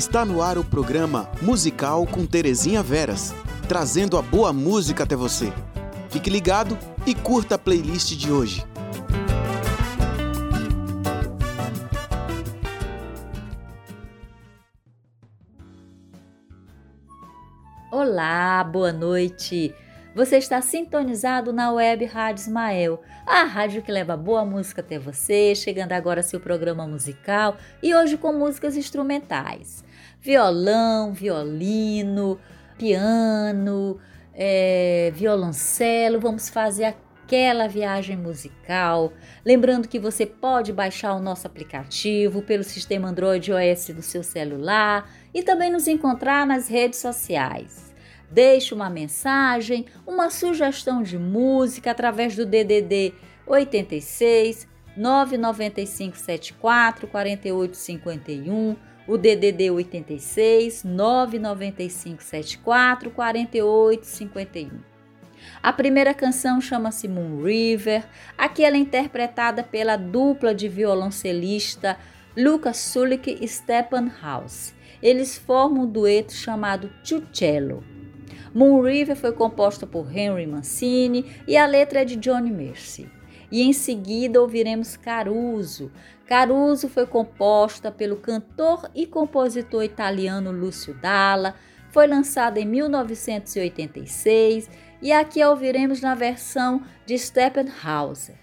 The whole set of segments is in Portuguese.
Está no ar o programa Musical com Terezinha Veras, trazendo a boa música até você. Fique ligado e curta a playlist de hoje. Olá, boa noite. Você está sintonizado na web Rádio Ismael, a rádio que leva boa música até você, chegando agora seu programa musical e hoje com músicas instrumentais. Violão, violino, piano, é, violoncelo, vamos fazer aquela viagem musical. Lembrando que você pode baixar o nosso aplicativo pelo sistema Android OS do seu celular e também nos encontrar nas redes sociais. Deixe uma mensagem, uma sugestão de música através do DDD 86 995 74 48 51, o DDD 86 995 74 48 51. A primeira canção chama-se Moon River. Aqui ela é interpretada pela dupla de violoncelista Lucas Sulik e Stepan House. Eles formam um dueto chamado Chucello. Moon River foi composta por Henry Mancini e a letra é de Johnny Mercy. E em seguida ouviremos Caruso. Caruso foi composta pelo cantor e compositor italiano Lúcio Dalla, foi lançada em 1986 e aqui a ouviremos na versão de Steppenhauser.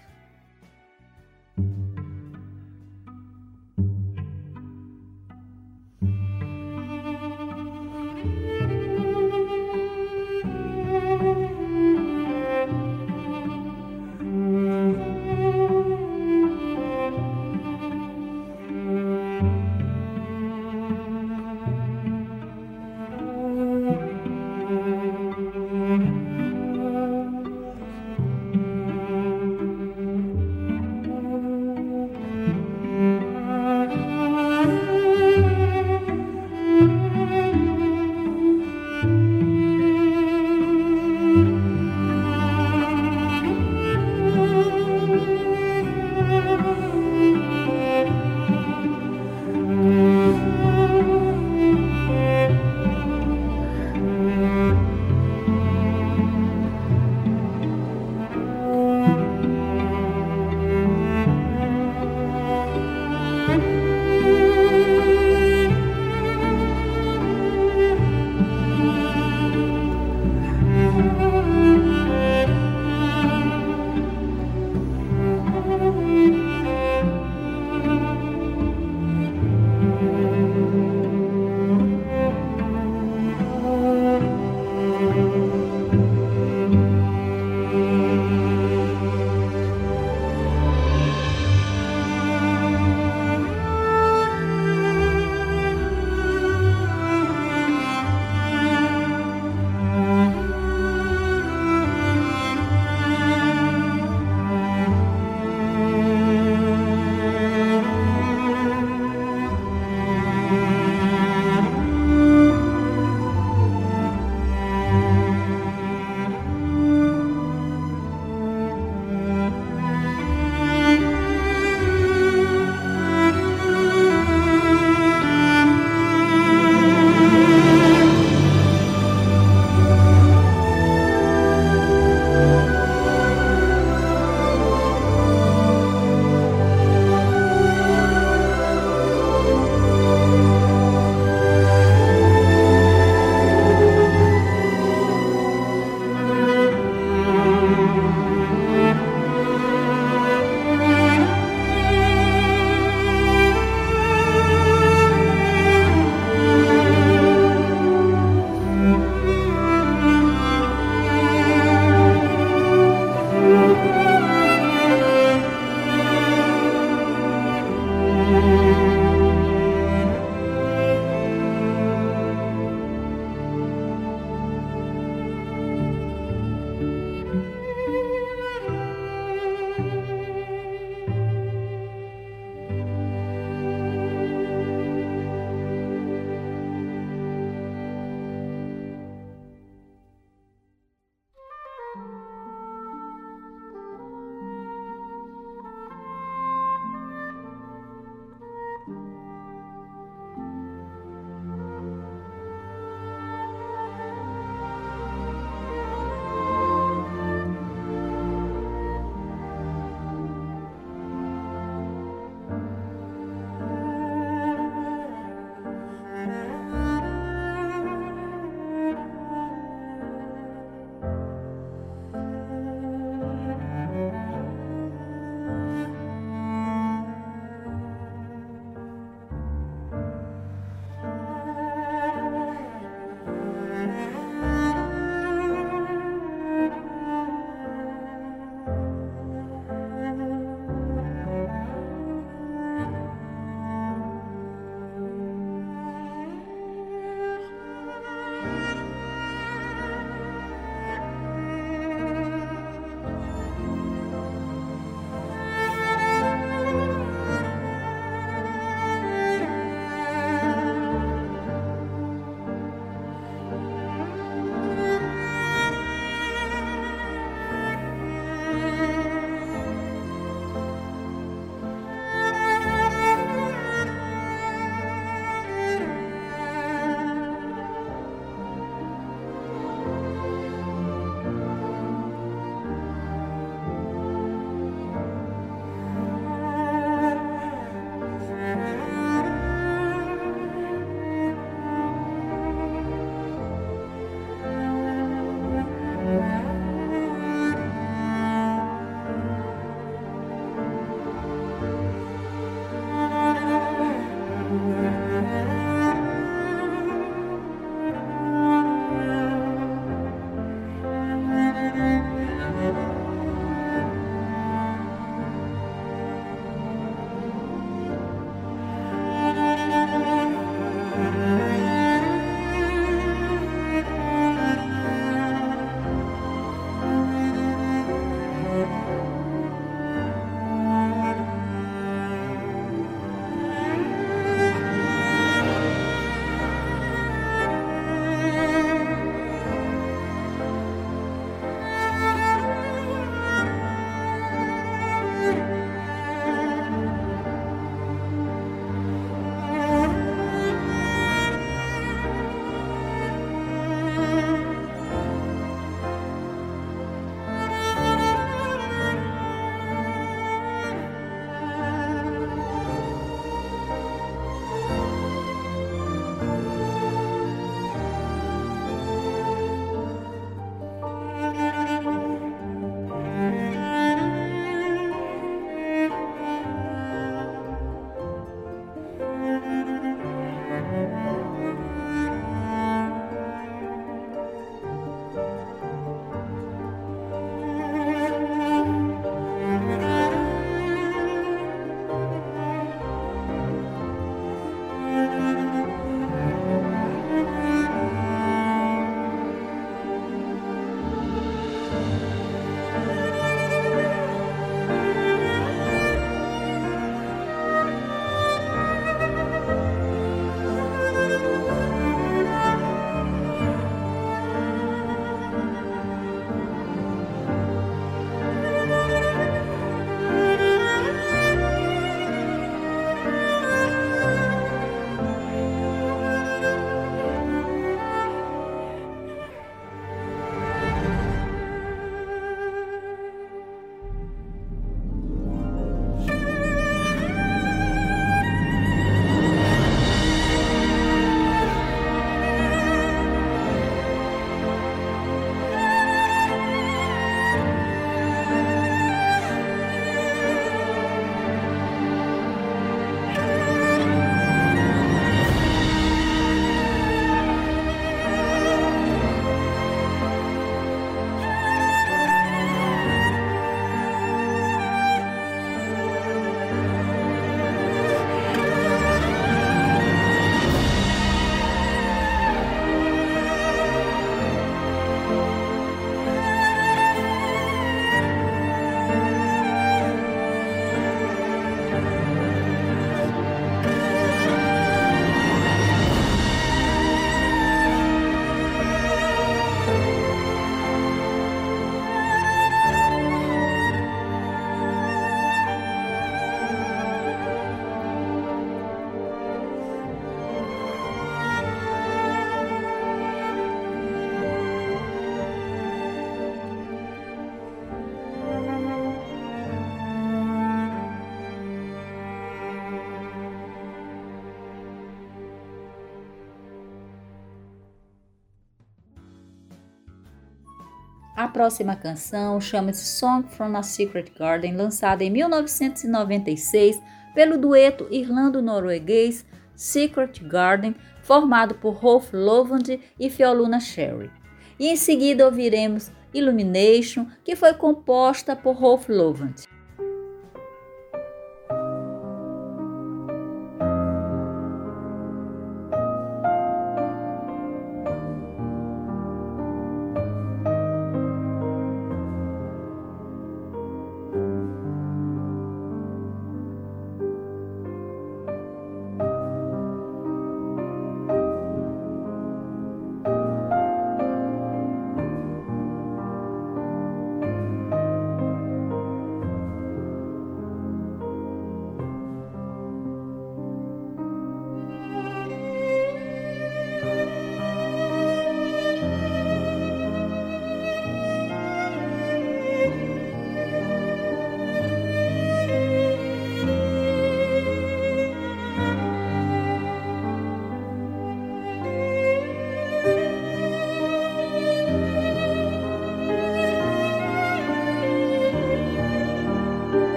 A próxima canção chama-se Song from a Secret Garden, lançada em 1996 pelo dueto irlando-norueguês Secret Garden, formado por Rolf Lovand e Fioluna Sherry. E em seguida ouviremos Illumination, que foi composta por Rolf Lovand.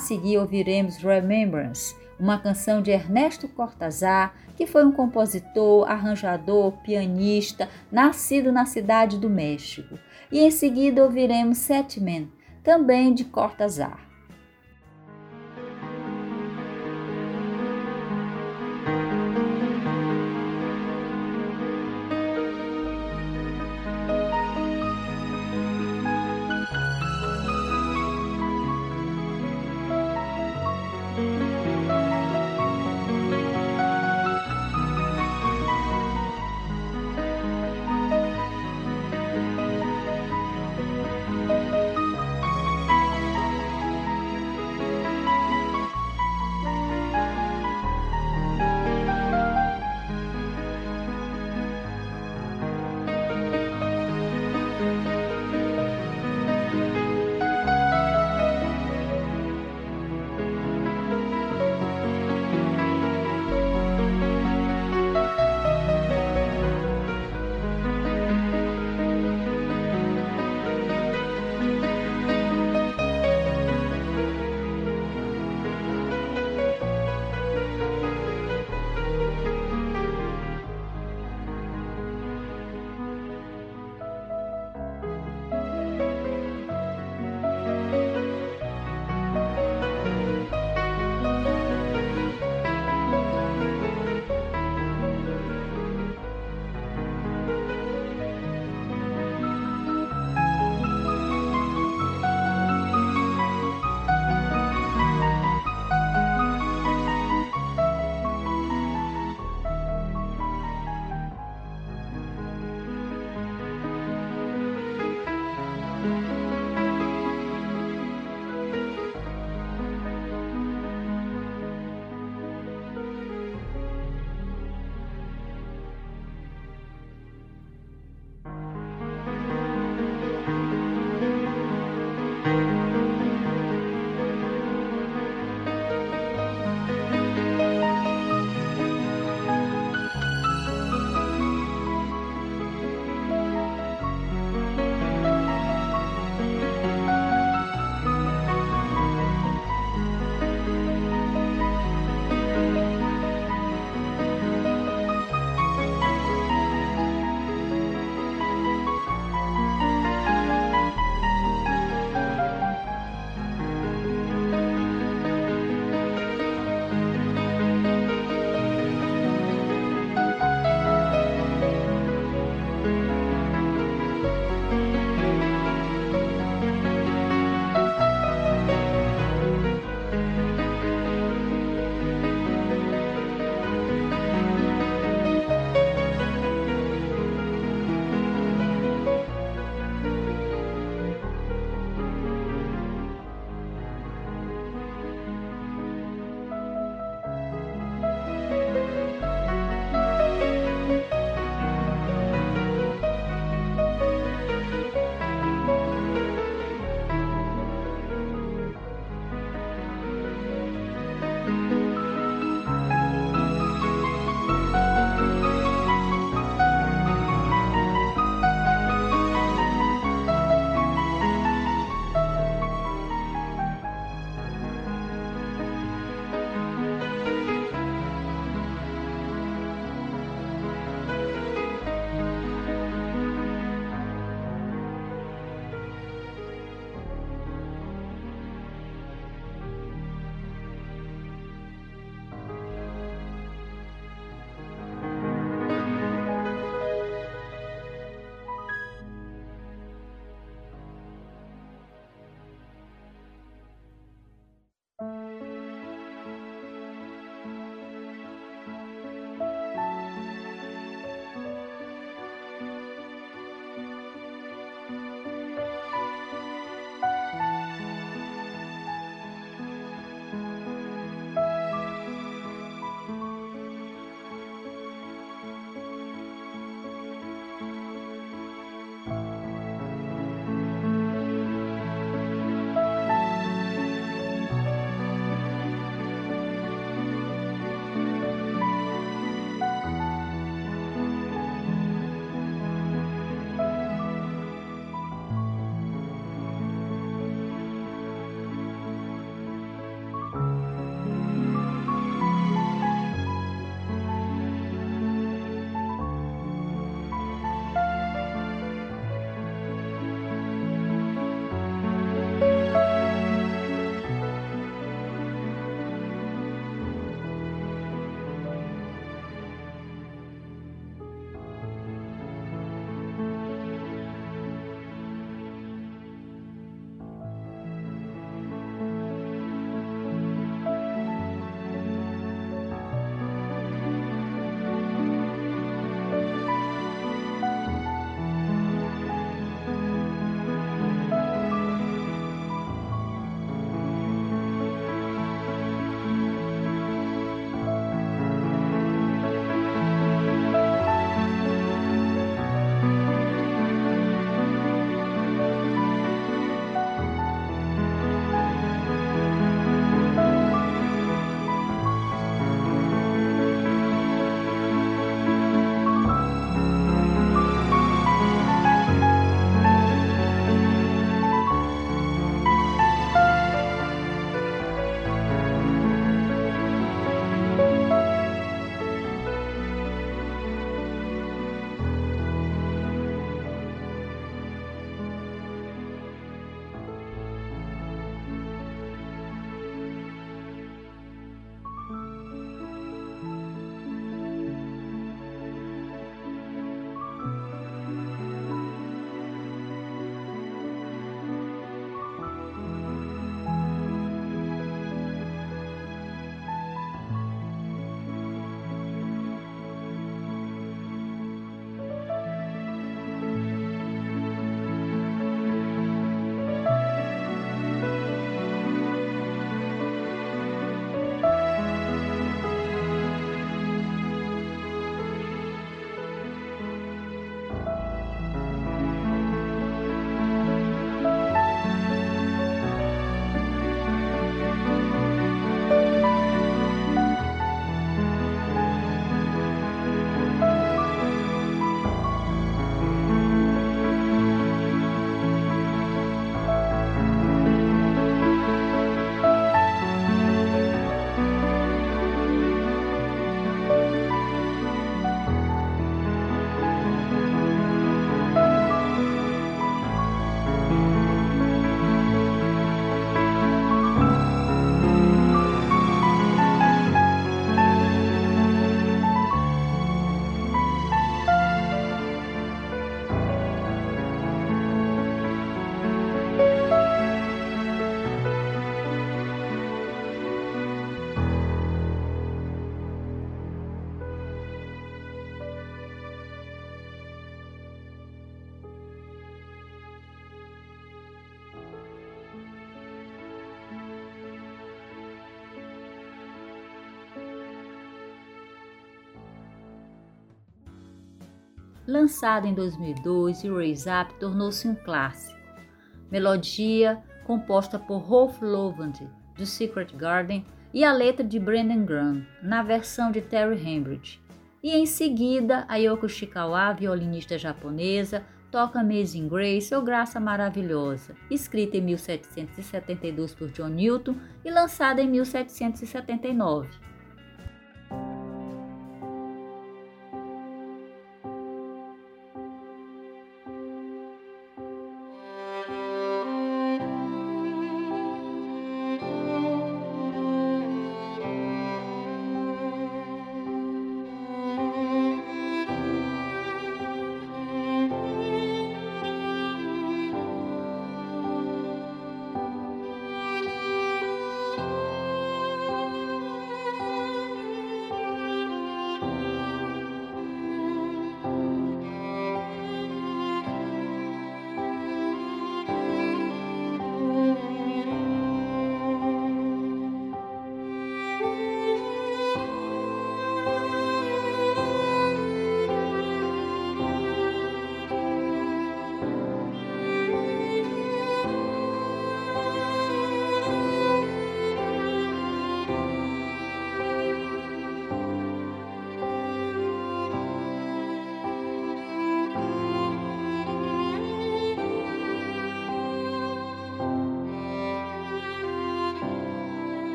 Seguir ouviremos Remembrance, uma canção de Ernesto Cortazar, que foi um compositor, arranjador, pianista, nascido na cidade do México. E em seguida ouviremos Sete Men, também de Cortazar. Lançada em 2002, e Raise Up tornou-se um clássico. Melodia composta por Rolf Lovand, do Secret Garden, e a letra de Brendan Graham, na versão de Terry Hembridge. E em seguida, a Yoko Shikawa, violinista japonesa, toca Amazing Grace ou Graça Maravilhosa, escrita em 1772 por John Newton e lançada em 1779.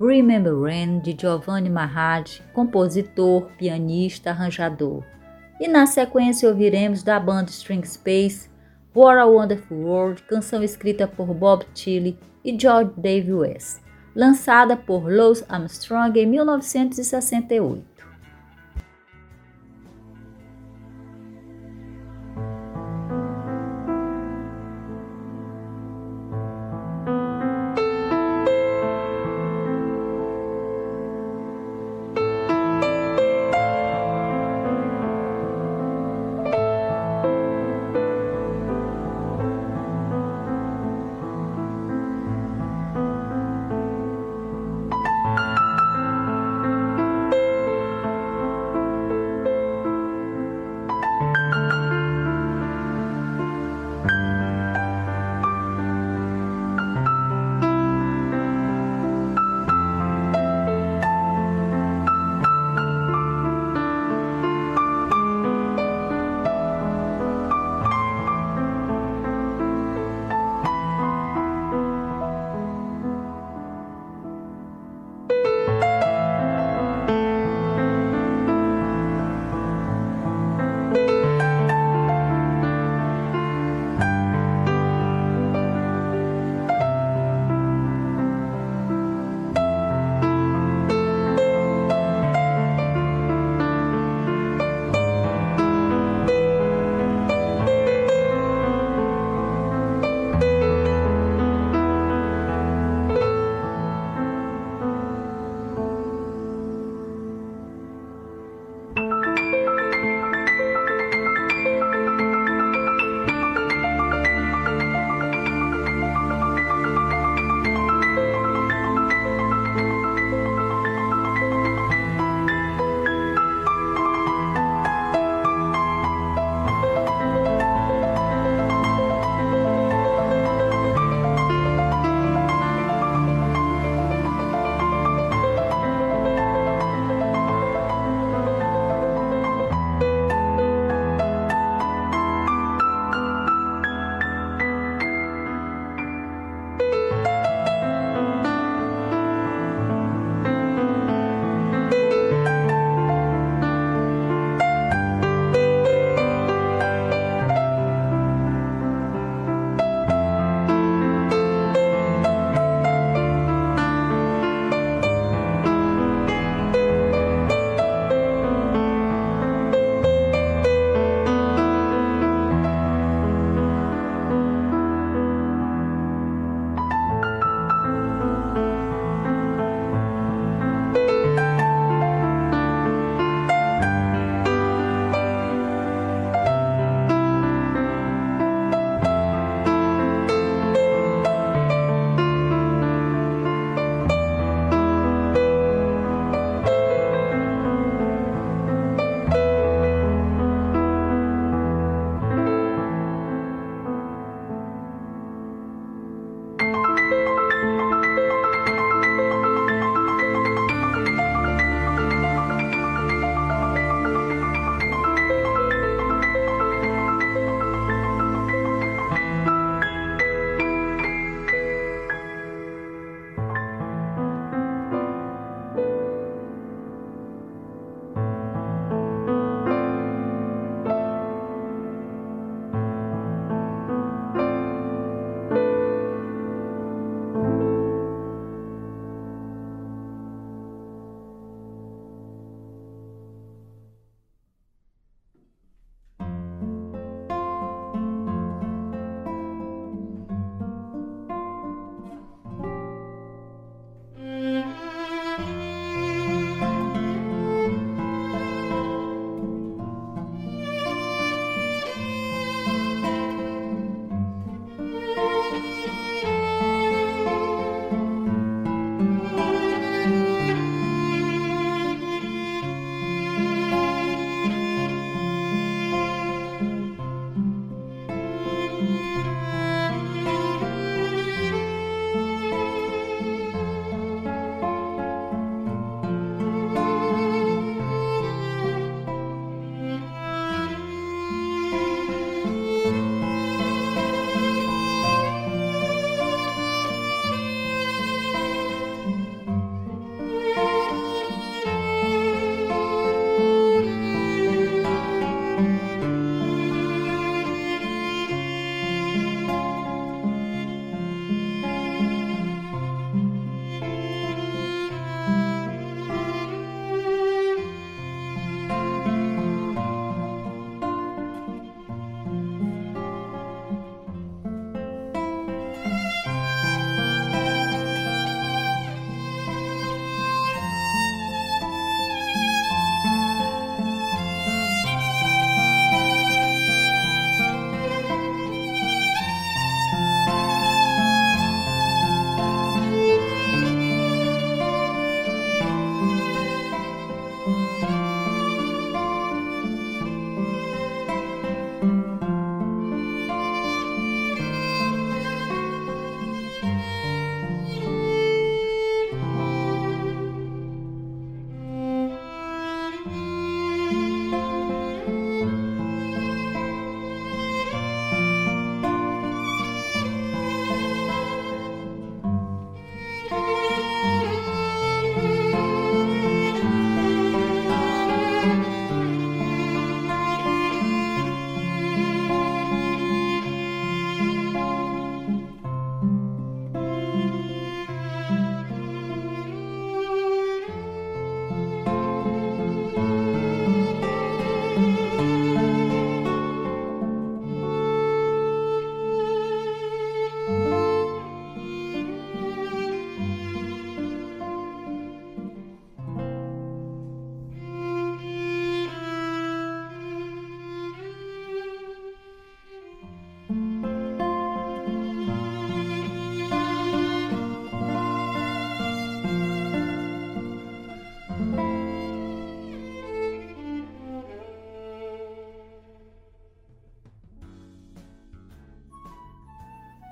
Remember Rain, de Giovanni Maharaj, compositor, pianista, arranjador. E na sequência ouviremos da banda String Space, What a Wonderful World, canção escrita por Bob Tilly e George David West, lançada por Louis Armstrong em 1968.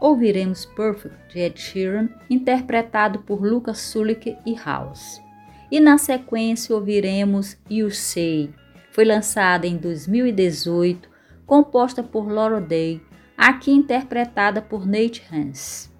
Ouviremos Perfect de Ed Sheeran, interpretado por Lucas Sulik e House. E na sequência ouviremos You Say, foi lançada em 2018, composta por Laura Day, aqui interpretada por Nate Hans.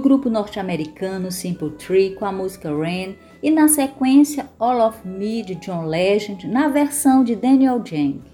Grupo norte-americano Simple Tree com a música Rain e na sequência All of Me de John Legend na versão de Daniel Jang.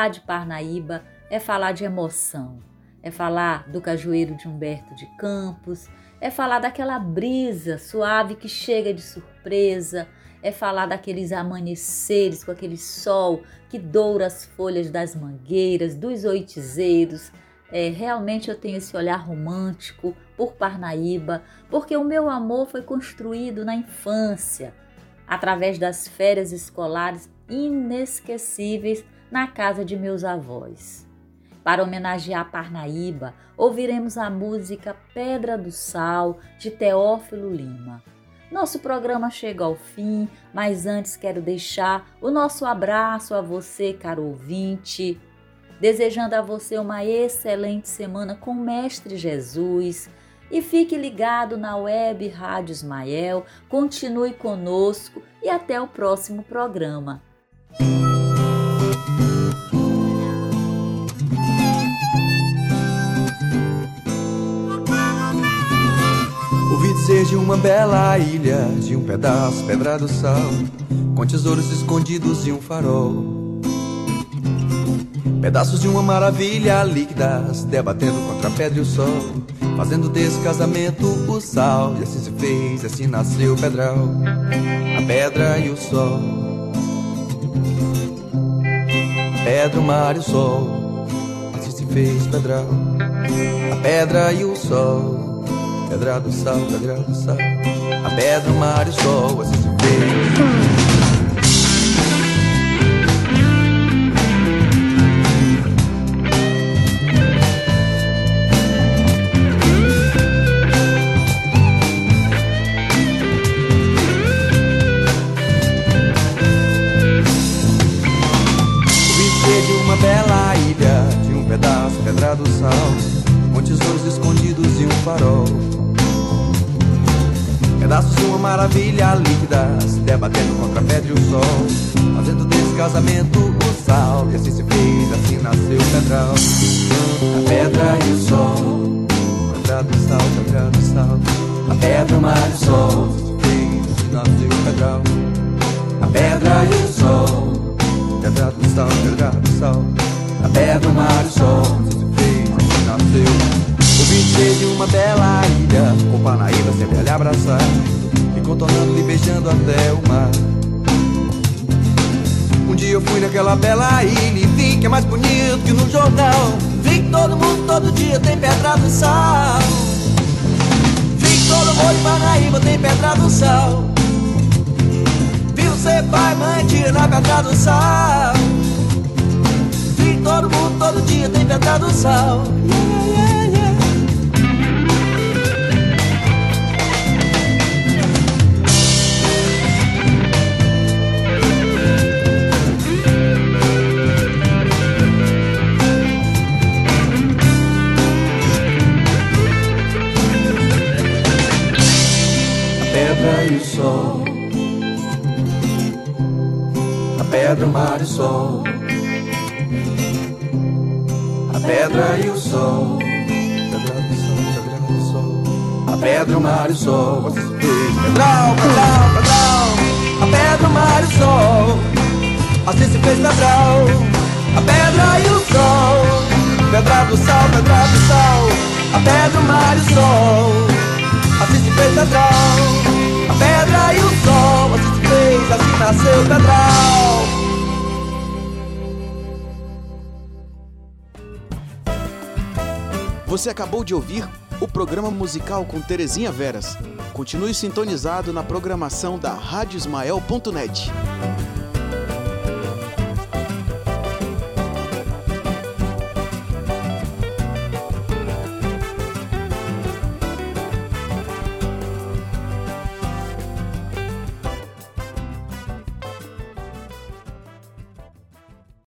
Falar de Parnaíba é falar de emoção, é falar do cajueiro de Humberto de Campos, é falar daquela brisa suave que chega de surpresa, é falar daqueles amanheceres com aquele sol que doura as folhas das mangueiras, dos oitizeiros. É, realmente eu tenho esse olhar romântico por Parnaíba, porque o meu amor foi construído na infância, através das férias escolares inesquecíveis na casa de meus avós. Para homenagear Parnaíba, ouviremos a música Pedra do Sal, de Teófilo Lima. Nosso programa chega ao fim, mas antes quero deixar o nosso abraço a você, caro ouvinte, desejando a você uma excelente semana com o Mestre Jesus. E fique ligado na web Rádio Ismael, continue conosco e até o próximo programa. Ser de uma bela ilha, de um pedaço pedra do sal, com tesouros escondidos e um farol. Pedaços de uma maravilha líquidas, debatendo contra a pedra e o sol, fazendo desse casamento o sal. E assim se fez, assim nasceu o pedral, a pedra e o sol. Pedra, o mar e o sol, assim se fez pedral, a pedra e o sol. Pedra do sal, pedra do sal. A pedra, o mar e o sol Assim pedaço pedra do sal, com tesouros escondidos e um farol. De uma maravilha líquidas Debatendo contra a pedra e o sol Fazendo desse casamento o sal E assim se fez, assim nasceu o pedral A pedra e o sol Pedra do sal, pedra do sal. A pedra, o mar e o sol Se fez, assim nasceu o pedral A pedra e o sol Pedra do sal, pedra do sal. A pedra, o mar e o sol Se fez, assim nasceu Visitei de uma bela ilha Com Panaíba sempre a lhe abraçar E contornando e beijando até o mar. Um dia eu fui naquela bela ilha E vi que é mais bonito que no jornal. Vi que todo mundo todo dia tem pedra do sal. Vi que todo mundo em Panaíba tem pedra do sal. Vi você pai, mãe, tia na pedra do sal. Vi que todo mundo todo dia tem pedra do sal. Yeah, yeah. Pedra, o mar e o sol. A pedra e o sol. A pedra, o mar e o sol. Pedral, pedral, pedral. A pedra, o mar e o sol. Assim se fez pedral. A pedra e o sol. Pedra do sal, pedra do sal. A pedra, o mar e o sol. Assim se fez pedral pedra e o sol assim nasceu pedral. Você acabou de ouvir o programa musical com Terezinha Veras. Continue sintonizado na programação da Rádio Ismael.net.